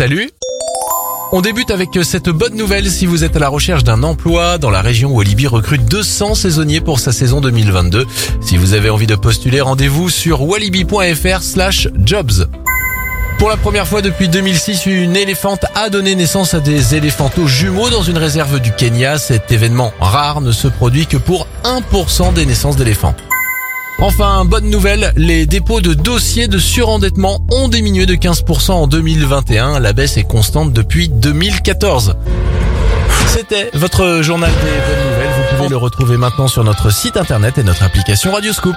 salut on débute avec cette bonne nouvelle si vous êtes à la recherche d'un emploi. Dans la région, Walibi recrute 200 saisonniers pour sa saison 2022. Si vous avez envie de postuler, rendez-vous sur walibi.fr slash jobs. Pour la première fois depuis 2006, une éléphante a donné naissance à des éléphantos jumeaux dans une réserve du Kenya. Cet événement rare ne se produit que pour 1% des naissances d'éléphants. Enfin, bonne nouvelle, les dépôts de dossiers de surendettement ont diminué de 15% en 2021. La baisse est constante depuis 2014. C'était votre journal des bonnes nouvelles. Vous pouvez le retrouver maintenant sur notre site internet et notre application Radioscoop.